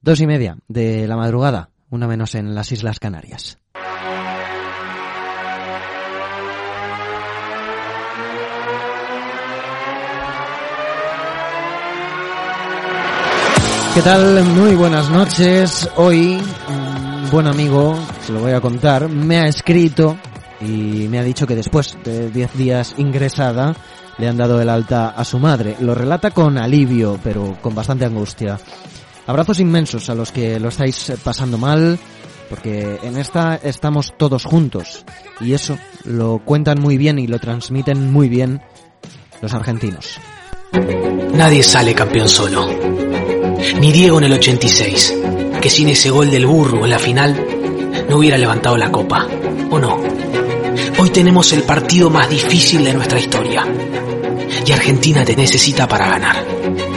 Dos y media de la madrugada, una menos en las Islas Canarias. ¿Qué tal? Muy buenas noches. Hoy un buen amigo, se lo voy a contar, me ha escrito y me ha dicho que después de 10 días ingresada le han dado el alta a su madre. Lo relata con alivio, pero con bastante angustia. Abrazos inmensos a los que lo estáis pasando mal, porque en esta estamos todos juntos y eso lo cuentan muy bien y lo transmiten muy bien los argentinos. Nadie sale campeón solo. Ni Diego en el 86, que sin ese gol del burro en la final no hubiera levantado la copa. ¿O no? Hoy tenemos el partido más difícil de nuestra historia. Y Argentina te necesita para ganar.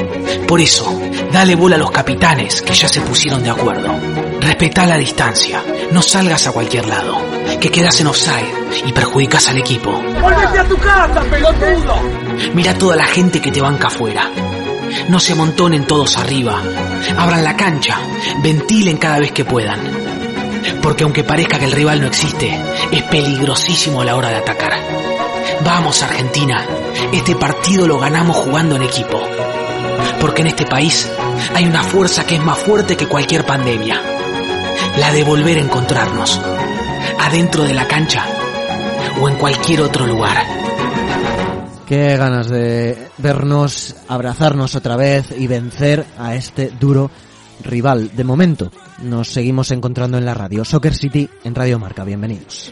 Por eso, dale bola a los capitanes que ya se pusieron de acuerdo. Respetá la distancia. No salgas a cualquier lado. Que quedas en offside y perjudicas al equipo. ¡Vuélvete a tu casa, pelotudo! Mira toda la gente que te banca afuera. No se amontonen todos arriba. Abran la cancha. Ventilen cada vez que puedan. Porque aunque parezca que el rival no existe, es peligrosísimo a la hora de atacar. Vamos Argentina, este partido lo ganamos jugando en equipo. Porque en este país hay una fuerza que es más fuerte que cualquier pandemia. La de volver a encontrarnos. Adentro de la cancha o en cualquier otro lugar. Qué ganas de vernos, abrazarnos otra vez y vencer a este duro rival. De momento, nos seguimos encontrando en la radio. Soccer City en Radio Marca. Bienvenidos.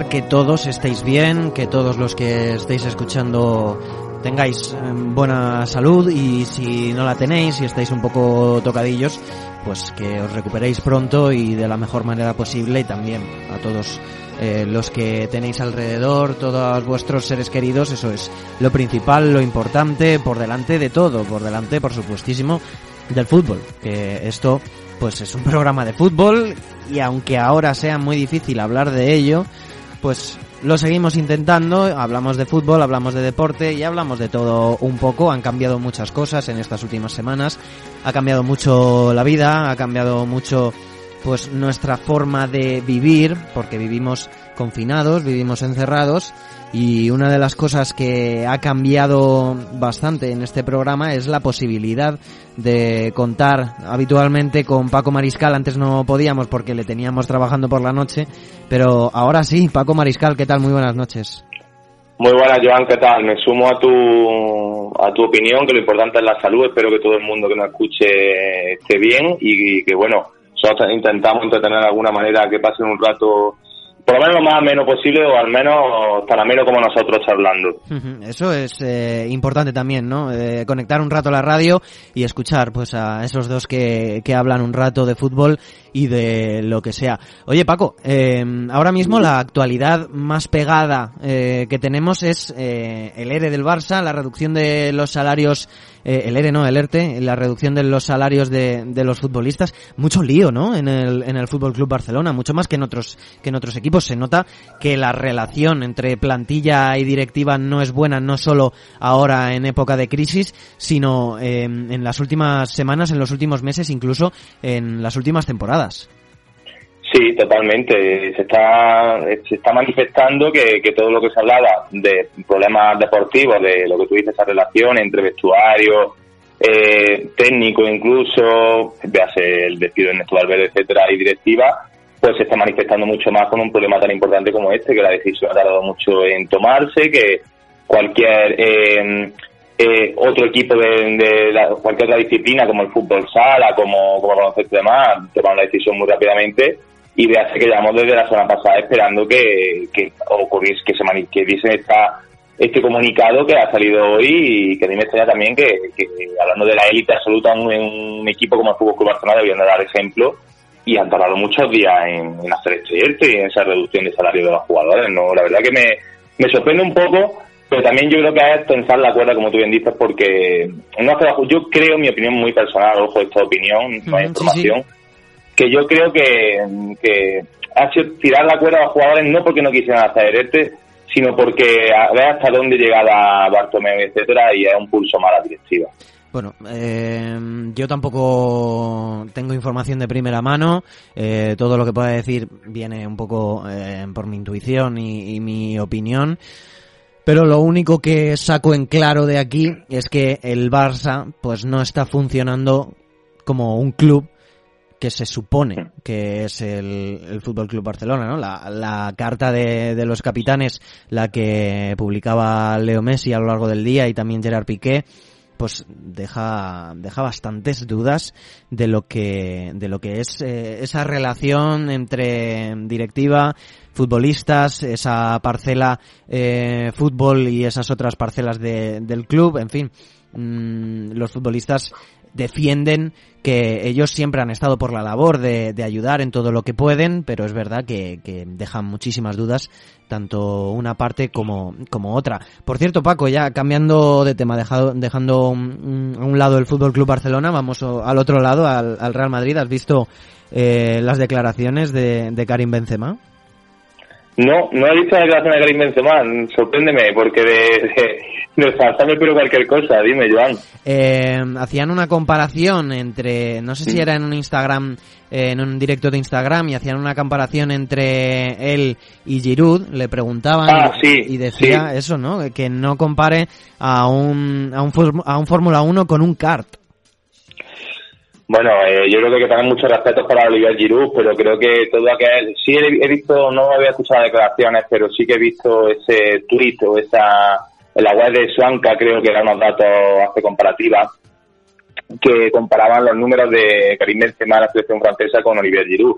que todos estéis bien, que todos los que estéis escuchando tengáis eh, buena salud y si no la tenéis, si estáis un poco tocadillos, pues que os recuperéis pronto y de la mejor manera posible y también a todos eh, los que tenéis alrededor, todos vuestros seres queridos, eso es lo principal, lo importante, por delante de todo, por delante, por supuestísimo, del fútbol, que esto pues es un programa de fútbol y aunque ahora sea muy difícil hablar de ello, pues lo seguimos intentando, hablamos de fútbol, hablamos de deporte y hablamos de todo un poco, han cambiado muchas cosas en estas últimas semanas, ha cambiado mucho la vida, ha cambiado mucho pues nuestra forma de vivir, porque vivimos confinados, vivimos encerrados. Y una de las cosas que ha cambiado bastante en este programa es la posibilidad de contar habitualmente con Paco Mariscal. Antes no podíamos porque le teníamos trabajando por la noche, pero ahora sí. Paco Mariscal, ¿qué tal? Muy buenas noches. Muy buenas, Joan, ¿qué tal? Me sumo a tu, a tu opinión, que lo importante es la salud. Espero que todo el mundo que nos escuche esté bien y que, bueno, nosotros intentamos entretener de alguna manera que pasen un rato por lo menos lo más ameno posible o al menos tan ameno como nosotros hablando. Eso es eh, importante también, ¿no? Eh, conectar un rato a la radio y escuchar pues a esos dos que, que hablan un rato de fútbol y de lo que sea. Oye Paco, eh, ahora mismo la actualidad más pegada eh, que tenemos es eh, el ERE del Barça, la reducción de los salarios, eh, el ERE no, el ERTE, la reducción de los salarios de, de los futbolistas. Mucho lío, ¿no? En el, en el Fútbol Club Barcelona, mucho más que en otros, que en otros equipos. Se nota que la relación entre plantilla y directiva no es buena, no solo ahora en época de crisis, sino en las últimas semanas, en los últimos meses, incluso en las últimas temporadas. Sí, totalmente. Se está, se está manifestando que, que, todo lo que se hablaba de problemas deportivos, de lo que tú dices, esa relación entre vestuario, eh, técnico incluso, véase el despido de Néstor Valverde, etcétera, y directiva, pues se está manifestando mucho más con un problema tan importante como este, que la decisión ha tardado mucho en tomarse, que cualquier eh, eh, otro equipo de, cualquier otra disciplina, como el fútbol sala, como, como baloncesto demás, toman la decisión muy rápidamente y hace que llevamos desde la semana pasada esperando que, que ocurriese, que se que dicen esta, este comunicado que ha salido hoy y que a mí me extraña también que, hablando de la élite absoluta en un, equipo como el Fútbol Club Barcelona debían de dar ejemplo y han tardado muchos días en, hacer este y en esa reducción de salario de los jugadores. No, la verdad que me, me sorprende un poco, pero también yo creo que es pensar la cuerda, como tú bien dices, porque no yo creo, mi opinión muy personal, ojo, esta opinión, no hay información que yo creo que, ha sido tirar la cuerda a los jugadores no porque no quisieran hacer este, sino porque a ver hasta dónde llegaba Bartomeu, etcétera, y es un pulso mala directiva. Bueno, eh, yo tampoco tengo información de primera mano. Eh, todo lo que pueda decir viene un poco eh, por mi intuición y, y, mi opinión. Pero lo único que saco en claro de aquí es que el Barça pues no está funcionando como un club que se supone que es el, el Fútbol Club Barcelona, ¿no? La, la carta de, de, los capitanes, la que publicaba Leo Messi a lo largo del día y también Gerard Piqué, pues deja deja bastantes dudas de lo que de lo que es eh, esa relación entre directiva futbolistas esa parcela eh, fútbol y esas otras parcelas de, del club en fin mm, los futbolistas defienden que ellos siempre han estado por la labor de, de ayudar en todo lo que pueden, pero es verdad que, que, dejan muchísimas dudas, tanto una parte como, como otra. Por cierto, Paco, ya cambiando de tema, dejado, dejando a un lado el Fútbol Club Barcelona, vamos al otro lado, al, al Real Madrid. ¿Has visto eh, las declaraciones de, de Karim Benzema? No, no he visto la declaración de Karim Benzema, sorpréndeme, porque de, de, de pero cualquier cosa, dime, Joan. Eh, hacían una comparación entre, no sé si era en un Instagram, eh, en un directo de Instagram, y hacían una comparación entre él y Giroud, le preguntaban ah, y, decía eso, ¿no? Que no compare a un, a un, a un Fórmula 1 con un kart. Bueno, eh, yo creo que hay que tener mucho respeto para Olivier Giroud, pero creo que todo aquel... Sí he, visto, no había escuchado declaraciones, pero sí que he visto ese tweet o esa... En la web de Suanca creo que eran unos datos hace comparativa que comparaban los números de Karim Benzema la selección francesa con Olivier Giroud.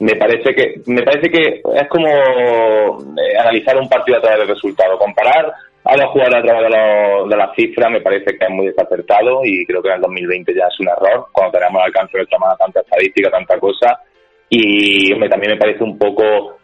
Me parece que me parece que es como eh, analizar un partido a través del resultado, comparar a jugar a través de, las cifras me parece que es muy desacertado y creo que en el 2020 ya es un error. Cuando tenemos al alcance de tanta estadística, tanta cosa. Y también me parece un poco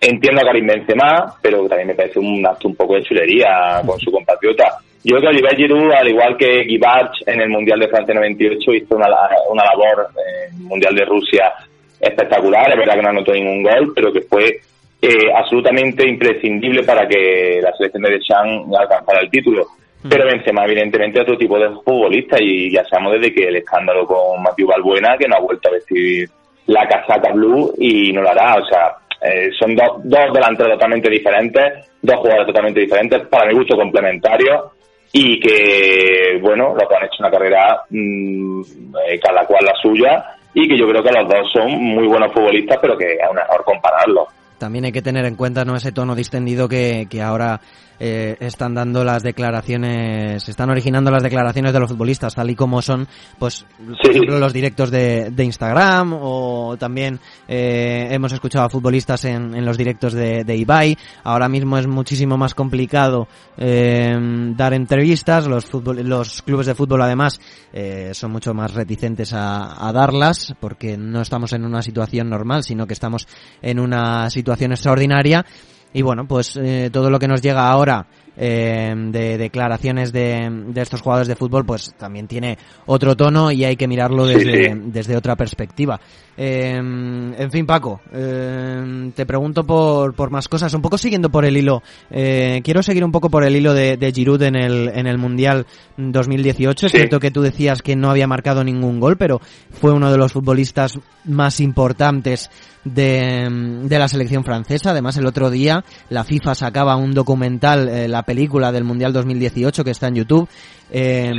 entiendo a Karim Benzema pero también me parece un acto un poco de chulería con su compatriota. Yo creo que Oliver Giroud al igual que Guibach en el Mundial de Francia 98 hizo una, una labor en el Mundial de Rusia espectacular, es verdad que no anotó ningún gol pero que fue eh, absolutamente imprescindible para que la selección de Deschamps alcanzara el título. Hmm. Pero Benzema, evidentemente, otro tipo de futbolista y ya sabemos desde que el escándalo con Matthew Balbuena, que no ha vuelto a vestir la casaca blue y no lo hará. O sea, eh, son dos, dos delanteros totalmente diferentes, dos jugadores totalmente diferentes, para mi gusto complementarios y que, bueno, los que han hecho una carrera mm, eh, cada cual la suya y que yo creo que los dos son muy buenos futbolistas, pero que es un error compararlos también hay que tener en cuenta no ese tono distendido que, que ahora eh, están dando las declaraciones, están originando las declaraciones de los futbolistas, tal y como son, pues, por ejemplo, los directos de, de Instagram o también eh, hemos escuchado a futbolistas en, en los directos de, de, Ibai. Ahora mismo es muchísimo más complicado eh, dar entrevistas, los, fútbol, los clubes de fútbol además eh, son mucho más reticentes a, a darlas porque no estamos en una situación normal, sino que estamos en una situación extraordinaria. Y bueno, pues eh, todo lo que nos llega ahora eh, de declaraciones de, de, estos jugadores de fútbol, pues también tiene otro tono y hay que mirarlo desde, desde otra perspectiva. Eh, en fin, Paco, eh, te pregunto por, por más cosas, un poco siguiendo por el hilo. Quiero seguir un poco por el hilo de, de Giroud en el, en el Mundial 2018. Es cierto que tú decías que no había marcado ningún gol, pero fue uno de los futbolistas más importantes de, de la selección francesa. Además, el otro día la FIFA sacaba un documental, la película del Mundial 2018 que está en YouTube. Eh,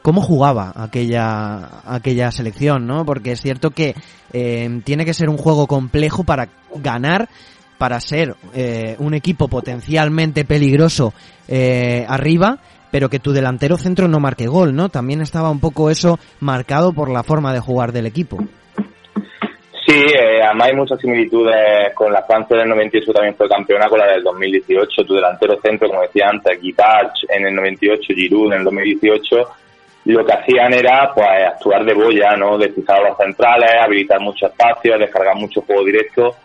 cómo jugaba aquella aquella selección, ¿no? Porque es cierto que eh, tiene que ser un juego complejo para ganar, para ser eh, un equipo potencialmente peligroso eh, arriba, pero que tu delantero centro no marque gol, ¿no? También estaba un poco eso marcado por la forma de jugar del equipo. Sí, eh, además hay muchas similitudes con la Francia del 98, también fue campeona con la del 2018. Tu delantero centro, como decía antes, Guitach en el 98, Giroud en el 2018, lo que hacían era pues actuar de boya, ¿no? Despistar a los centrales, habilitar muchos espacios, descargar mucho juego directo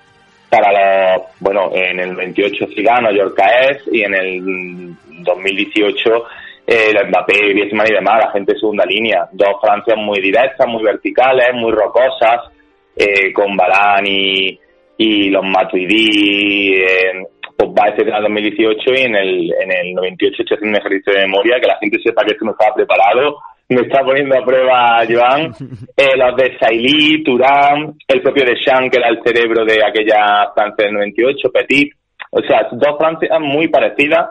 para los, bueno, en el 28 Cigano, Yorcaes y en el 2018 eh, Mbappé, Griezmann y demás, la gente de segunda línea. Dos Francias muy directas, muy verticales, muy rocosas, eh, con Balán y, y los Matuidi, eh, Pogba, etcétera, en el 2018 y en el, en el 98 hecho haciendo un ejercicio de memoria, que la gente sepa que esto no estaba preparado, me está poniendo a prueba Joan, eh, los de Sailly, Turán, el propio de Jean, que era el cerebro de aquella Francia del 98, Petit, o sea, dos Francias muy parecidas,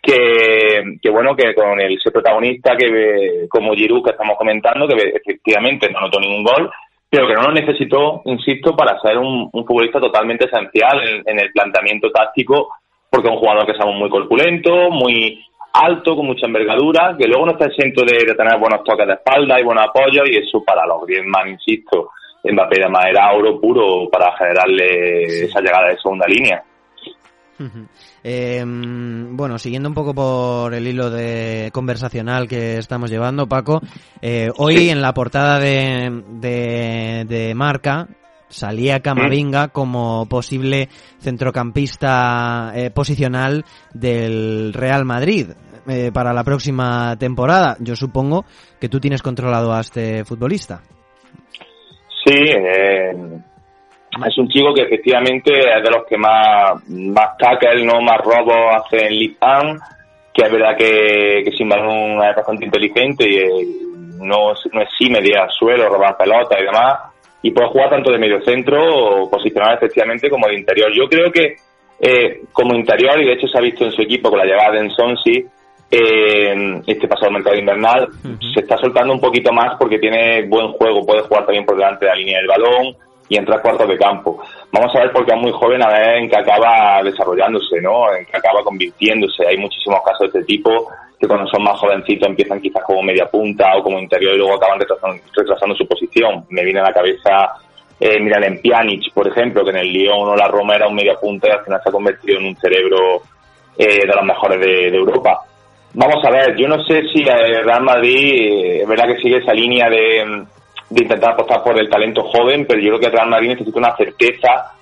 que, que bueno, que con el ese protagonista que como Giroud que estamos comentando, que efectivamente no notó ningún gol, pero que no lo necesitó, insisto, para ser un, futbolista totalmente esencial en, el planteamiento táctico, porque es un jugador que es muy corpulento, muy alto, con mucha envergadura, que luego no está exento de, tener buenos toques de espalda y buenos apoyos, y eso para los Griezmann, insisto, Mbappé de era oro puro para generarle esa llegada de segunda línea. Eh, bueno, siguiendo un poco por el hilo de conversacional que estamos llevando, Paco, eh, hoy en la portada de, de, Marca salía Camavinga como posible centrocampista eh, posicional del Real Madrid eh, para la próxima temporada. Yo supongo que tú tienes controlado a este futbolista. Sí, eh, es un chico que efectivamente es de los que más, más tackle, no más robos hace en Ligue que es verdad que, que sin balón es bastante inteligente y eh, no, no exime de al suelo, robar pelota y demás, y puede jugar tanto de medio centro o posicionar efectivamente como de interior. Yo creo que eh, como interior, y de hecho se ha visto en su equipo con la llegada de Ensonsi, eh, este pasado mercado invernal, se está soltando un poquito más porque tiene buen juego, puede jugar también por delante de la línea del balón, y entra a cuartos de campo. Vamos a ver porque es muy joven a ver en qué acaba desarrollándose, ¿no? En qué acaba convirtiéndose. Hay muchísimos casos de este tipo que cuando son más jovencitos empiezan quizás como media punta o como interior y luego acaban retrasando, su posición. Me viene a la cabeza eh, mira en Pjanic, por ejemplo, que en el Lyon o la Roma era un media punta y al final se ha convertido en un cerebro eh, de los mejores de, Europa. Vamos a ver, yo no sé si el Real Madrid eh, es verdad que sigue esa línea de de intentar apostar por el talento joven, pero yo creo que el Real Madrid necesita una certeza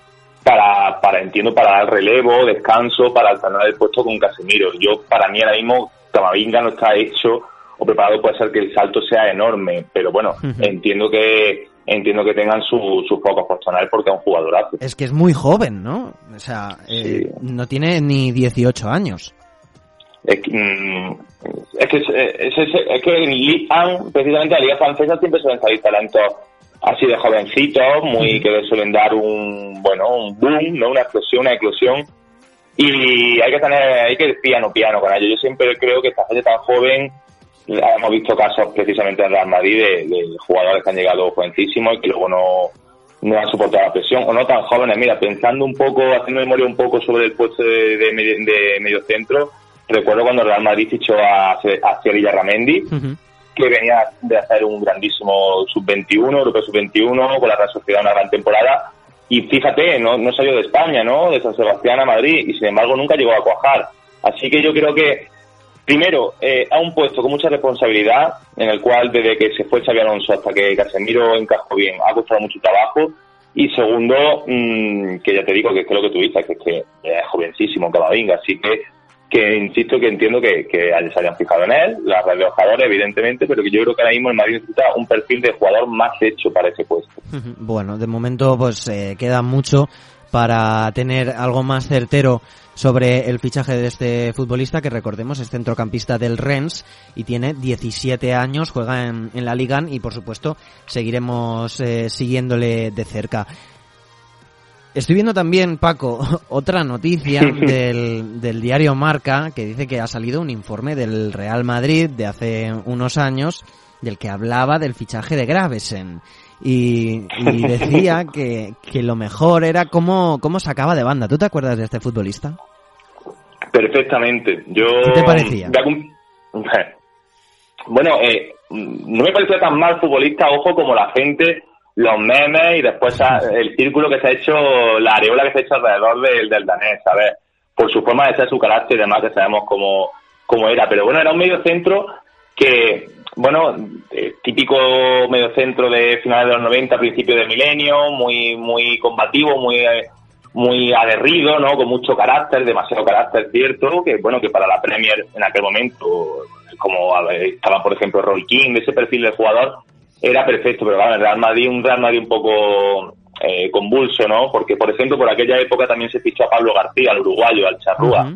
para, para entiendo, para dar relevo, descanso, para alternar el puesto con Casemiro. Yo, para mí ahora mismo, Camavinga no está hecho o preparado, puede ser que el salto sea enorme, pero bueno, entiendo que entiendo que tengan sus su focos personales porque es un jugadorazo. Es que es muy joven, ¿no? O sea, eh, no tiene ni 18 años. Es, mm, es que, es, es, que en Ligue 1, precisamente la Liga Francesa, siempre suelen salir talentos así de jovencitos, muy que suelen dar un, bueno, un boom, ¿no? Una explosión, una eclosión. Y hay que tener, hay que ir piano piano con ellos. Yo siempre creo que esta gente tan joven, hemos visto casos precisamente en Real Madrid de, jugadores que han llegado jovencísimos y que luego no, no han soportado la presión, o no tan jóvenes. Mira, pensando un poco, haciendo memoria un poco sobre el puesto de, de, de medio centro, recuerdo cuando Real Madrid fichó a, a Ramendi, que venía de hacer un grandísimo sub-21, europeo sub-21, con la Real Sociedad una gran temporada. Y fíjate, no, no salió de España, ¿no? De San Sebastián a Madrid, y sin embargo nunca llegó a cuajar. Así que yo creo que, primero, eh, ha un puesto con mucha responsabilidad, en el cual desde que se fue Xavi Alonso hasta que Casemiro encajó bien, ha costado mucho trabajo. Y segundo, mm, que ya te digo que es que lo que tú dices, que es que es jovencísimo Camavinga, así que que insisto que entiendo que, que se hayan fijado en él, las jugadores evidentemente, pero que yo creo que ahora mismo el Madrid necesita un perfil de jugador más hecho para ese puesto. Bueno, de momento pues eh, queda mucho para tener algo más certero sobre el fichaje de este futbolista que recordemos es centrocampista del Rennes y tiene 17 años, juega en, la Liga y por supuesto seguiremos eh, siguiéndole de cerca. Estoy viendo también, Paco, otra noticia del, del, diario Marca que dice que ha salido un informe del Real Madrid de hace unos años del que hablaba del fichaje de Gravesen. Y, decía que, que, lo mejor era cómo, cómo sacaba de banda. ¿Tú te acuerdas de este futbolista? Perfectamente. Yo, ¿Qué te parecía? Bueno, eh, no me parecía tan mal futbolista, ojo, como la gente los memes y después el círculo que se ha hecho, la areola que se ha hecho alrededor del, del danés, ¿sabes? Por su forma de ser, su carácter y demás, que sabemos cómo, cómo era. Pero bueno, era un medio centro que, bueno, eh, típico medio centro de finales de los 90, principios del milenio, muy, muy combativo, muy, muy aguerrido, ¿no? Con mucho carácter, demasiado carácter, cierto, que bueno, que para la Premier en aquel momento, como estaba por ejemplo Roy King, de ese perfil de jugador, era perfecto, pero claro, el Real Madrid, un Real Madrid un poco eh, convulso, ¿no? Porque, por ejemplo, por aquella época también se fichó a Pablo García, al uruguayo, al Charrúa.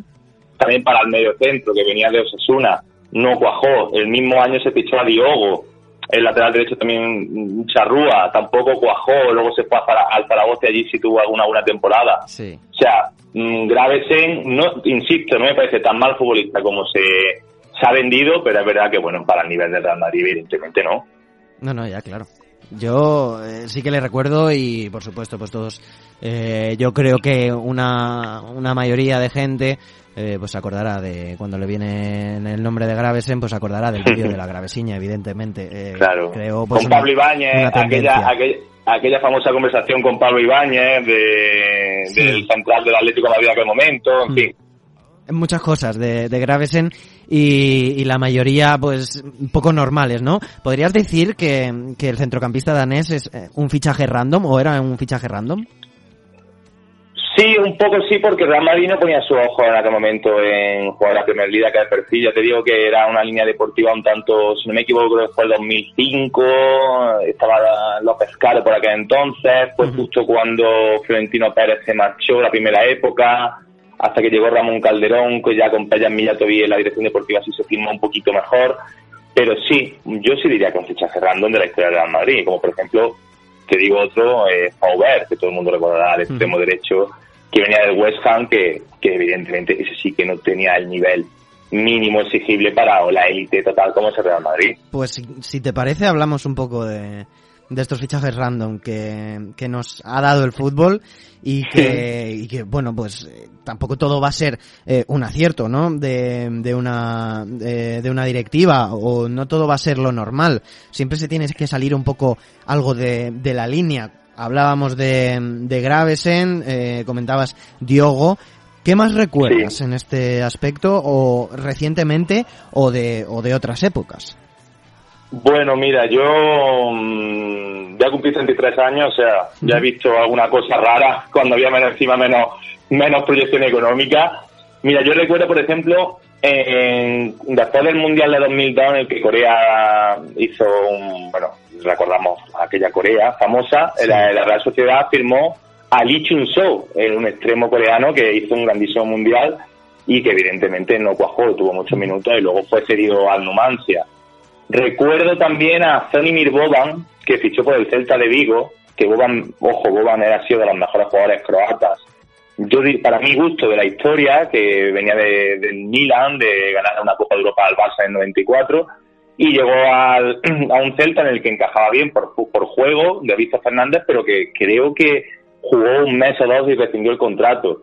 También para el medio centro, que venía de Osasuna, no cuajó. El mismo año se fichó a Diogo, el lateral derecho también Charrúa, tampoco cuajó. Luego se fue al Zaragoza allí sí tuvo alguna buena temporada. Sí. O sea, mm, Gravesen, no, insisto, no me parece tan mal futbolista como se, se ha vendido, pero es verdad que, bueno, para el nivel del Real Madrid, evidentemente no. No, no, ya, claro. Yo eh, sí que le recuerdo y por supuesto pues todos eh, yo creo que una, una mayoría de gente eh, pues acordará de cuando le viene el nombre de Gravesen pues acordará del vídeo de la Gravesiña evidentemente. Eh, claro. creo, pues, con Pablo Ibáñez aquella, aquella, famosa conversación con Pablo Ibáñez de, del central del Atlético de Madrid en aquel momento en mm. fin muchas cosas de, de Gravesen y, la mayoría pues un poco normales, ¿no? ¿Podrías decir que, el centrocampista danés es eh, un fichaje random o era un fichaje random? Sí, un poco sí, porque Real Madrid no ponía su ojo en aquel momento en jugar la Premier League, que de perfil. Ya te digo que era una línea deportiva un tanto, si no me equivoco, creo que fue el 2005, estaba López Caro por aquel entonces, fue justo cuando Florentino Pérez se marchó, la primera época hasta que llegó Ramón Calderón, que ya con Pellas Millatoví en la dirección deportiva sí se firmó un poquito mejor. Pero sí, yo sí diría que un fichaje random de la historia de Real Madrid, como por ejemplo, te digo otro, eh, que todo el mundo recordará, el extremo derecho, que venía del West Ham, que, que evidentemente ese sí que no tenía el nivel mínimo exigible para la élite total como es el Real Madrid. Pues si te parece, hablamos un poco de, de estos fichajes random que, que nos ha dado el fútbol y que, y que bueno, pues eh, tampoco todo va a ser eh, un acierto, ¿no? De, de una, de, una directiva o no todo va a ser lo normal. Siempre se tiene que salir un poco algo de, de la línea. Hablábamos de, de Gravesen, eh, comentabas Diogo. ¿Qué más recuerdas en este aspecto o recientemente o de, o de otras épocas? Bueno, mira, yo mm, ya cumplí 33 años, o sea, ya he visto alguna cosa rara cuando había menos, encima menos, menos proyección económica. Mira, yo recuerdo, por ejemplo, en, después del Mundial de 2002 en el que Corea hizo un, bueno, recordamos aquella Corea famosa, la, la, Real Sociedad firmó a Lee Chun-soo, un extremo coreano que hizo un grandísimo Mundial y que evidentemente no cuajó, tuvo muchos minutos y luego fue cedido al Numancia. Recuerdo también a Zanimir Boban, que fichó por el Celta de Vigo, que Boban, ojo, Boban era sido de los mejores jugadores croatas. Yo, para mi gusto de la historia, que venía de, del Milan, de ganar una Copa de Europa al Barça en 94, y llegó al, a un Celta en el que encajaba bien por, por juego de Víctor Fernández, pero que creo que jugó un mes o dos y rescindió el contrato.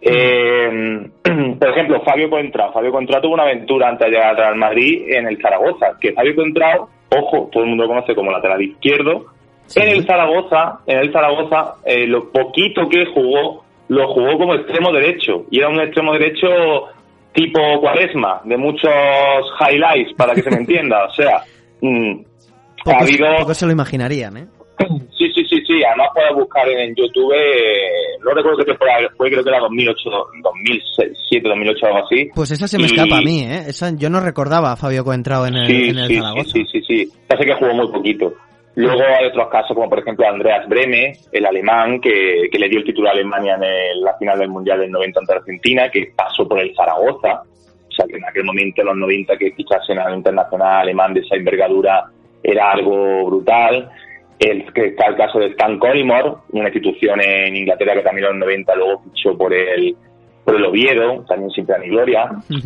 Eh, por ejemplo, Fabio Contrao. Fabio Contrao tuvo una aventura antes de llegar al Madrid en el Zaragoza. Que Fabio Contrao, ojo, todo el mundo lo conoce como lateral izquierdo. En el Zaragoza, en el Zaragoza, eh, lo poquito que jugó, lo jugó como extremo derecho. Y era un extremo derecho tipo cuaresma, de muchos highlights, para que se me entienda. O sea, mm, ha habido... se lo imaginarían, ¿eh? Sí, sí, sí, sí. Además puedes buscar en YouTube, eh, no recuerdo qué temporada fue, creo que era 2008, 2007, 2008, algo así. Pues esa se me escapa a mí, ¿eh? Esa, yo no recordaba a Fabio Coentrao en el, sí, en el sí, Zaragoza. Sí, sí, sí, sí. Parece que jugó muy poquito. Luego hay otros casos, como por ejemplo Andreas Breme, el alemán, que, que le dio el título a Alemania en el- la final del Mundial del 90 ante Argentina, que pasó por el Zaragoza. O sea, que en aquel momento, en los 90, que fichasen al internacional alemán de esa envergadura era algo brutal. El, que está el caso de Stan Collymore, una institución en Inglaterra que también en los 90 luego fichó por el, por el Oviedo, también sin pena ni gloria.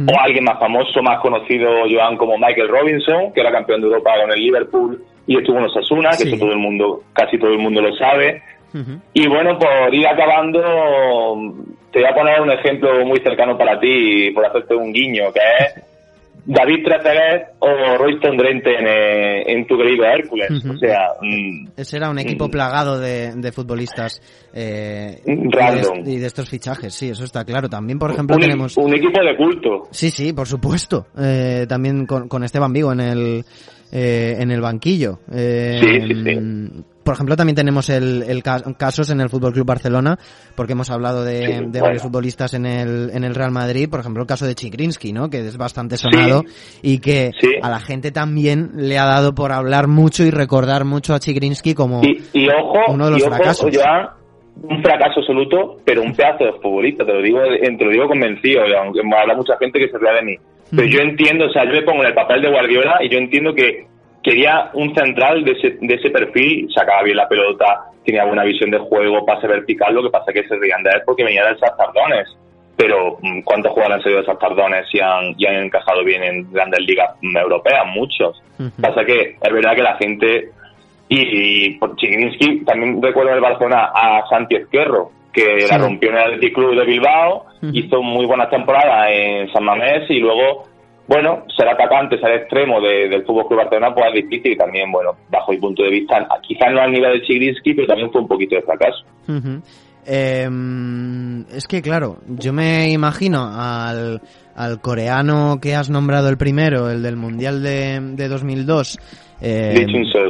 O alguien más famoso, más conocido, Joan, como Michael Robinson, que era campeón de Europa con el Liverpool y estuvo en Osasuna, que Sí. eso todo el mundo, casi todo el mundo lo sabe. Y bueno, por ir acabando, te voy a poner un ejemplo muy cercano para ti, por hacerte un guiño, que es David Trezeguet o Royston Drenthe en, eh, en tu querido Hércules. O sea, mm, Ese era un equipo Mm. plagado de, de futbolistas eh, y, Random. de, y de estos fichajes, sí, eso está claro. También, por ejemplo, un, e- tenemos... un equipo de culto. Sí, sí, por supuesto. Eh, también con, con Esteban Vigo en el, eh, en el banquillo. Eh, Sí, sí, sí. Por ejemplo, también tenemos el, el ca- casos en el Fútbol Club Barcelona, porque hemos hablado de, Sí, de bueno. varios futbolistas en el, en el Real Madrid. Por ejemplo, el caso de Chigrinsky, ¿no? Que es bastante sonado y que Sí. a la gente también le ha dado por hablar mucho y recordar mucho a Chigrinsky como Y, y ojo, uno de los y ojo, fracasos. Joan, un fracaso absoluto, pero un pedazo de futbolista, te lo digo, te lo digo convencido, aunque me habla mucha gente que se ría de mí. Pero yo entiendo, o sea, yo me pongo en el papel de Guardiola y yo entiendo que quería un central de ese, de ese perfil, sacaba bien la pelota, tenía buena visión de juego, pase vertical, lo que pasa es que se rían de él porque venía del Sartardones. Pero, mm, ¿cuántos jugadores han salido de Sartardones y han, y han encajado bien en grandes ligas mm, europeas? Muchos. Ujú. Pasa que es verdad que la gente y, y por Chigrinsky también recuerdo en el Barcelona a Santi Ezquerro que Sí. la rompió en el Athletic Club de Bilbao Ujú. hizo muy buenas temporadas en San Mamés y luego bueno ser atacante ser extremo de- del Fútbol Club Barcelona pues es difícil y también bueno bajo mi punto de vista quizás no al nivel de Chigrinsky pero también fue un poquito de fracaso. Eh, es que claro, yo me imagino al, al coreano que has nombrado el primero, el del Mundial de, de 2002, eh,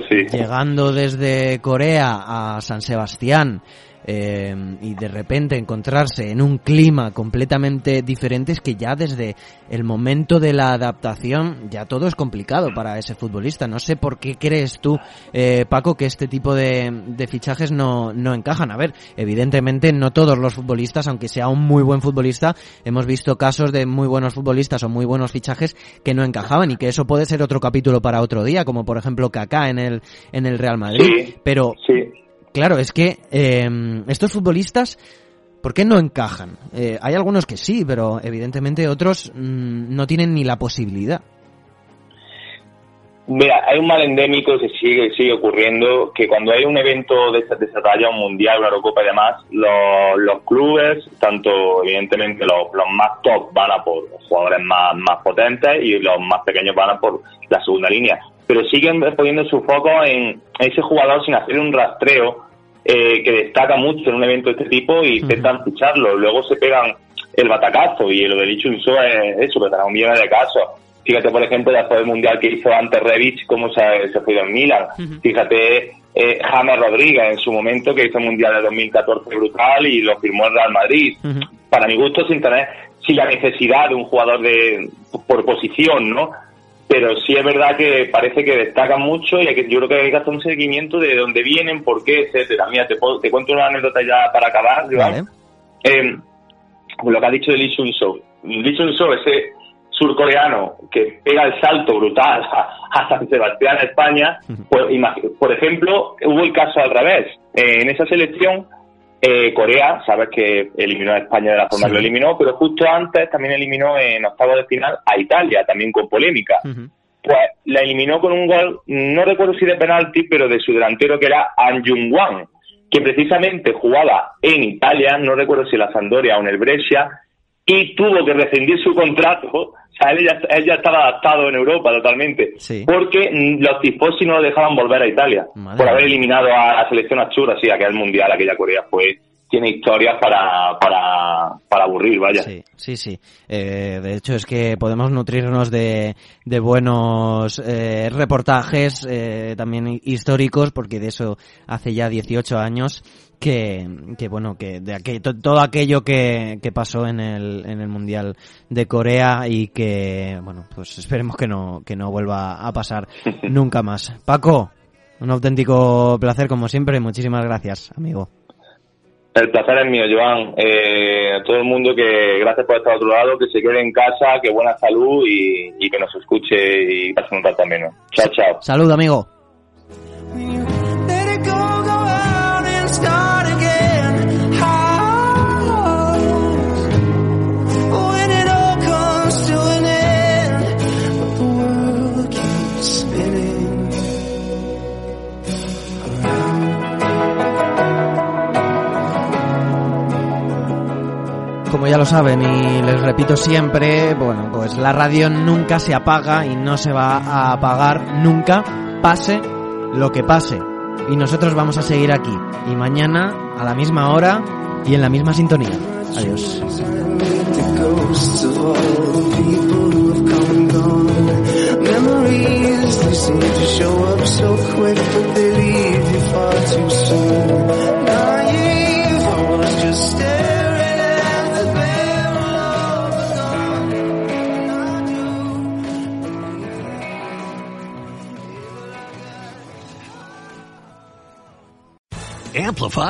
sí. llegando desde Corea a San Sebastián eh, y de repente encontrarse en un clima completamente diferente es que ya desde el momento de la adaptación ya todo es complicado para ese futbolista. No sé por qué crees tú, eh, Paco, que este tipo de, de fichajes no, no encajan. A ver, evidentemente no todos los futbolistas, aunque sea un muy buen futbolista, hemos visto casos de muy buenos futbolistas o muy buenos fichajes que no encajaban y que eso puede ser otro capítulo para otro día, como por ejemplo Kaká en el, en el Real Madrid. Sí. Pero sí Claro, es que eh, estos futbolistas, ¿por qué no encajan? Eh, hay algunos que sí, pero evidentemente otros mm, no tienen ni la posibilidad. Mira, hay un mal endémico que sigue sigue ocurriendo, que cuando hay un evento de esa, de esa talla, un mundial, una Eurocopa y demás, los, los clubes, tanto evidentemente los, los más top van a por jugadores más, más potentes y los más pequeños van a por la segunda línea. Pero siguen poniendo su foco en ese jugador sin hacer un rastreo eh, que destaca mucho en un evento de este tipo y intentan ficharlo. Luego se pegan el batacazo y lo de Lee Chun-soo es eso, que tendrá un millón de casos. Fíjate, por ejemplo, después del mundial que hizo ante Revich, cómo se, se fue en Milan. Fíjate, eh, James Rodríguez en su momento, que hizo el mundial de 2014 brutal y lo firmó el Real Madrid. Para mi gusto, sin tener, sin la necesidad de un jugador de por posición, ¿no? Pero sí es verdad que parece que destacan mucho y hay que, yo creo que hay que hacer un seguimiento de dónde vienen, por qué, etcétera. Mira, te, puedo- te cuento una anécdota ya para acabar. Vale. Eh, lo que ha dicho de Lee Chun-soo. Lee Chun-soo, ese surcoreano que pega el salto brutal a, a San Sebastián, España, pues, por ejemplo, hubo el caso al revés. Eh, en esa selección, eh, Corea, sabes que eliminó a España de la forma Sí. que lo eliminó, pero justo antes también eliminó en octavos de final a Italia, también con polémica. Pues la eliminó con un gol, no recuerdo si de penalti, pero de su delantero que era An Jung-wan, que precisamente jugaba en Italia, no recuerdo si en la Sampdoria o en el Brescia, y tuvo que rescindir su contrato. O sea, él ya, él ya estaba adaptado en Europa totalmente, Sí. porque los tifosi no lo dejaban volver a Italia, Madre por haber eliminado a la selección achura, sí, aquel mundial, aquella Corea fue tiene historias para, para, para aburrir, vaya. Sí, sí, sí. Eh, de hecho, es que podemos nutrirnos de, de buenos eh, reportajes, eh, también históricos, porque de eso hace ya 18 años que, que bueno, que de aquel, todo aquello que, que pasó en el, en el Mundial de Corea y que, bueno, pues esperemos que no, que no vuelva a pasar nunca más. Paco, un auténtico placer como siempre. Muchísimas gracias, amigo. El placer es mío, Joan. Eh, a todo el mundo que gracias por estar a otro lado, que se quede en casa, que buena salud y, y que nos escuche y pase un rato menos. Chao, chao. Salud, amigo. Ya lo saben y les repito siempre, bueno, pues la radio nunca se apaga y no se va a apagar nunca, pase lo que pase. Y nosotros vamos a seguir aquí. Y mañana a la misma hora y en la misma sintonía. Adiós.